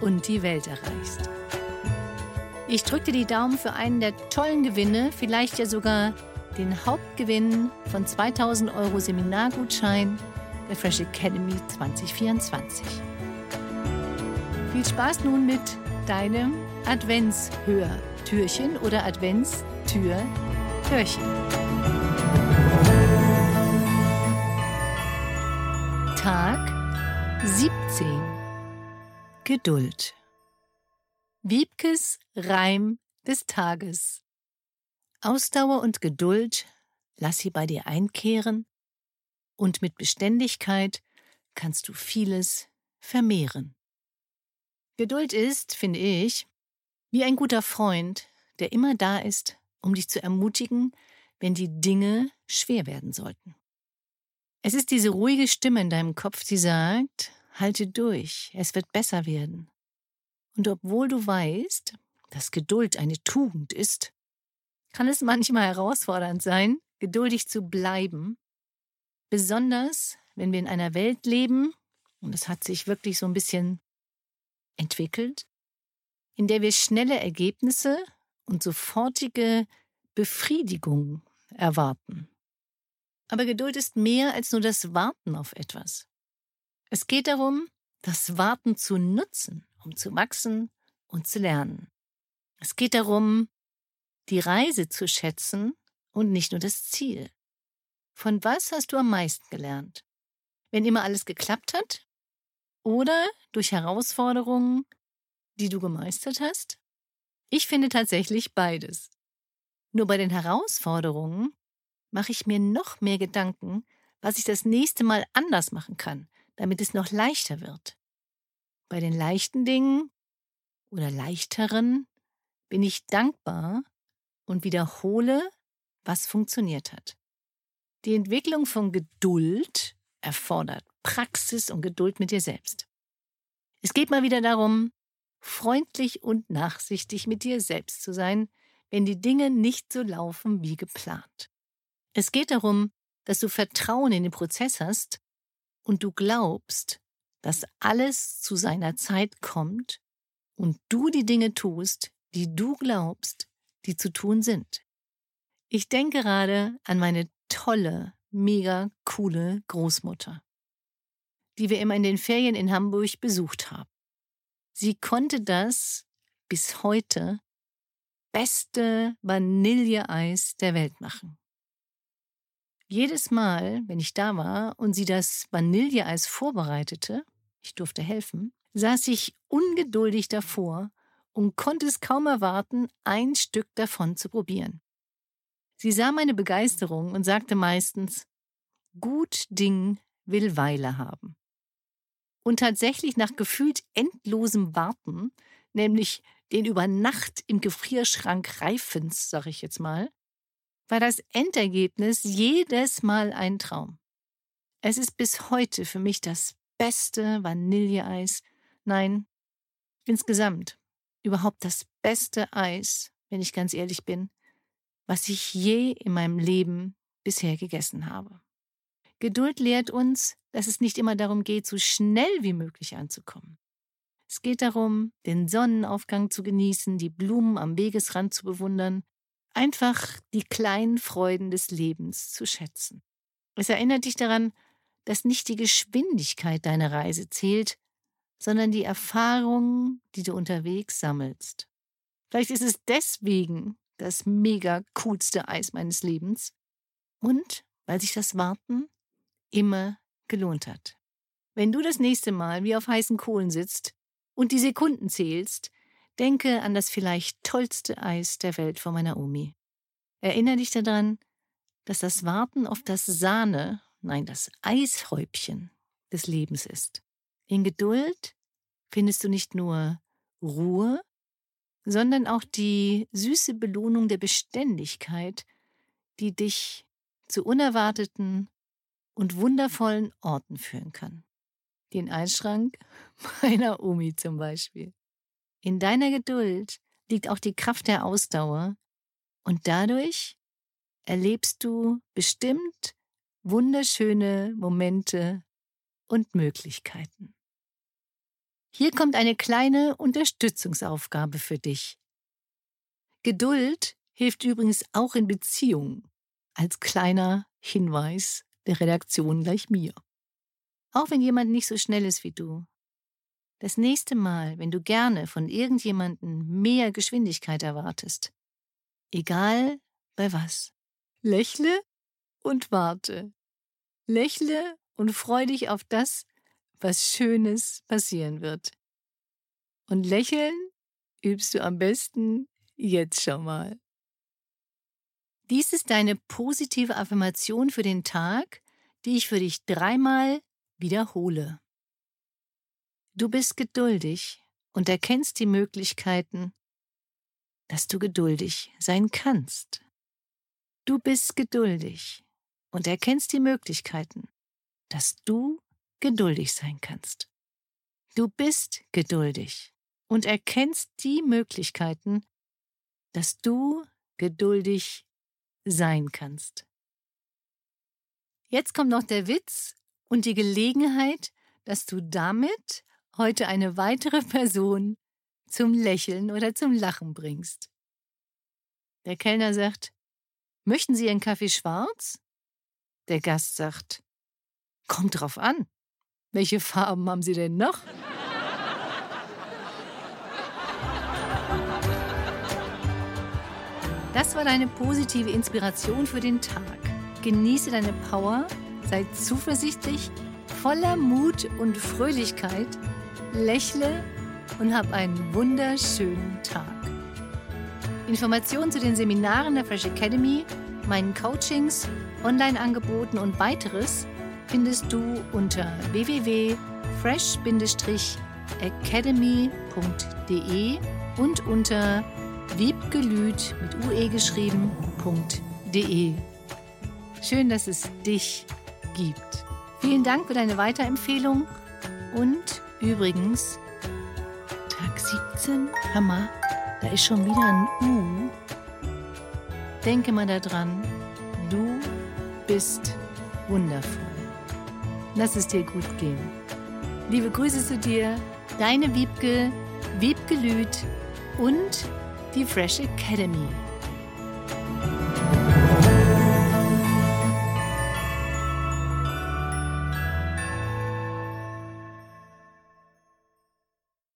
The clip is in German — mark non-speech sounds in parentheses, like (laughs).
und die Welt erreichst. Ich drücke dir die Daumen für einen der tollen Gewinne, vielleicht ja sogar den Hauptgewinn von 2000 Euro Seminargutschein der Fresh Academy 2024. Viel Spaß nun mit deinem Adventshörtürchen oder Adventstür-Türchen. Tag 17 Geduld. Wiebkes Reim des Tages. Ausdauer und Geduld lass sie bei dir einkehren, und mit Beständigkeit kannst du vieles vermehren. Geduld ist, finde ich, wie ein guter Freund, der immer da ist, um dich zu ermutigen, wenn die Dinge schwer werden sollten. Es ist diese ruhige Stimme in deinem Kopf, die sagt, Halte durch, es wird besser werden. Und obwohl du weißt, dass Geduld eine Tugend ist, kann es manchmal herausfordernd sein, geduldig zu bleiben, besonders wenn wir in einer Welt leben, und es hat sich wirklich so ein bisschen entwickelt, in der wir schnelle Ergebnisse und sofortige Befriedigung erwarten. Aber Geduld ist mehr als nur das Warten auf etwas. Es geht darum, das Warten zu nutzen, um zu wachsen und zu lernen. Es geht darum, die Reise zu schätzen und nicht nur das Ziel. Von was hast du am meisten gelernt? Wenn immer alles geklappt hat? Oder durch Herausforderungen, die du gemeistert hast? Ich finde tatsächlich beides. Nur bei den Herausforderungen mache ich mir noch mehr Gedanken, was ich das nächste Mal anders machen kann, damit es noch leichter wird. Bei den leichten Dingen oder leichteren bin ich dankbar und wiederhole, was funktioniert hat. Die Entwicklung von Geduld erfordert Praxis und Geduld mit dir selbst. Es geht mal wieder darum, freundlich und nachsichtig mit dir selbst zu sein, wenn die Dinge nicht so laufen wie geplant. Es geht darum, dass du Vertrauen in den Prozess hast und du glaubst, dass alles zu seiner Zeit kommt und du die Dinge tust, die du glaubst, die zu tun sind. Ich denke gerade an meine tolle, mega coole Großmutter, die wir immer in den Ferien in Hamburg besucht haben. Sie konnte das bis heute beste Vanilleeis der Welt machen. Jedes Mal, wenn ich da war und sie das Vanilleeis vorbereitete, ich durfte helfen, saß ich ungeduldig davor und konnte es kaum erwarten, ein Stück davon zu probieren. Sie sah meine Begeisterung und sagte meistens, gut Ding will Weile haben. Und tatsächlich nach gefühlt endlosem Warten, nämlich den über Nacht im Gefrierschrank Reifens, sag ich jetzt mal, war das Endergebnis jedes Mal ein Traum. Es ist bis heute für mich das beste Vanilleeis, nein, insgesamt überhaupt das beste Eis, wenn ich ganz ehrlich bin, was ich je in meinem Leben bisher gegessen habe. Geduld lehrt uns, dass es nicht immer darum geht, so schnell wie möglich anzukommen. Es geht darum, den Sonnenaufgang zu genießen, die Blumen am Wegesrand zu bewundern einfach die kleinen Freuden des Lebens zu schätzen. Es erinnert dich daran, dass nicht die Geschwindigkeit deiner Reise zählt, sondern die Erfahrungen, die du unterwegs sammelst. Vielleicht ist es deswegen, das mega coolste Eis meines Lebens. Und weil sich das Warten immer gelohnt hat. Wenn du das nächste Mal wie auf heißen Kohlen sitzt und die Sekunden zählst, denke an das vielleicht tollste Eis der Welt von meiner Omi. Erinnere dich daran, dass das Warten auf das Sahne, nein, das Eishäubchen des Lebens ist. In Geduld findest du nicht nur Ruhe, sondern auch die süße Belohnung der Beständigkeit, die dich zu unerwarteten und wundervollen Orten führen kann. Den Eisschrank (laughs) meiner Omi zum Beispiel. In deiner Geduld liegt auch die Kraft der Ausdauer und dadurch erlebst du bestimmt wunderschöne Momente und Möglichkeiten. Hier kommt eine kleine Unterstützungsaufgabe für dich. Geduld hilft übrigens auch in Beziehungen, als kleiner Hinweis der Redaktion gleich mir. Auch wenn jemand nicht so schnell ist wie du. Das nächste Mal, wenn du gerne von irgendjemandem mehr Geschwindigkeit erwartest, egal bei was, lächle und warte. Lächle und freu dich auf das, was Schönes passieren wird. Und lächeln übst du am besten jetzt schon mal. Dies ist deine positive Affirmation für den Tag, die ich für dich dreimal wiederhole. Du bist geduldig und erkennst die Möglichkeiten, dass du geduldig sein kannst. Du bist geduldig und erkennst die Möglichkeiten, dass du geduldig sein kannst. Du bist geduldig und erkennst die Möglichkeiten, dass du geduldig sein kannst. Jetzt kommt noch der Witz und die Gelegenheit, dass du damit heute eine weitere (laughs) Person zum Lächeln oder zum Lachen bringst. Der Kellner sagt, möchten Sie einen Kaffee schwarz? Der Gast sagt, kommt drauf an. Welche Farben haben Sie denn noch? Das war deine positive Inspiration für den Tag. Genieße deine Power, sei zuversichtlich, voller Mut und Fröhlichkeit, lächle und hab einen wunderschönen Tag. Informationen zu den Seminaren der Fresh Academy, meinen Coachings, Online-Angeboten und weiteres findest du unter www.fresh-academy.de und unter wiebgelüt mit ue geschrieben.de. Schön, dass es dich gibt. Vielen Dank für deine Weiterempfehlung und übrigens, Tag 17, Hammer, da ist schon wieder ein U. Denke mal daran, du bist wundervoll. Lass es dir gut gehen. Liebe Grüße zu dir, deine Wiebke, Wiebke Lüth und die Fresh Academy.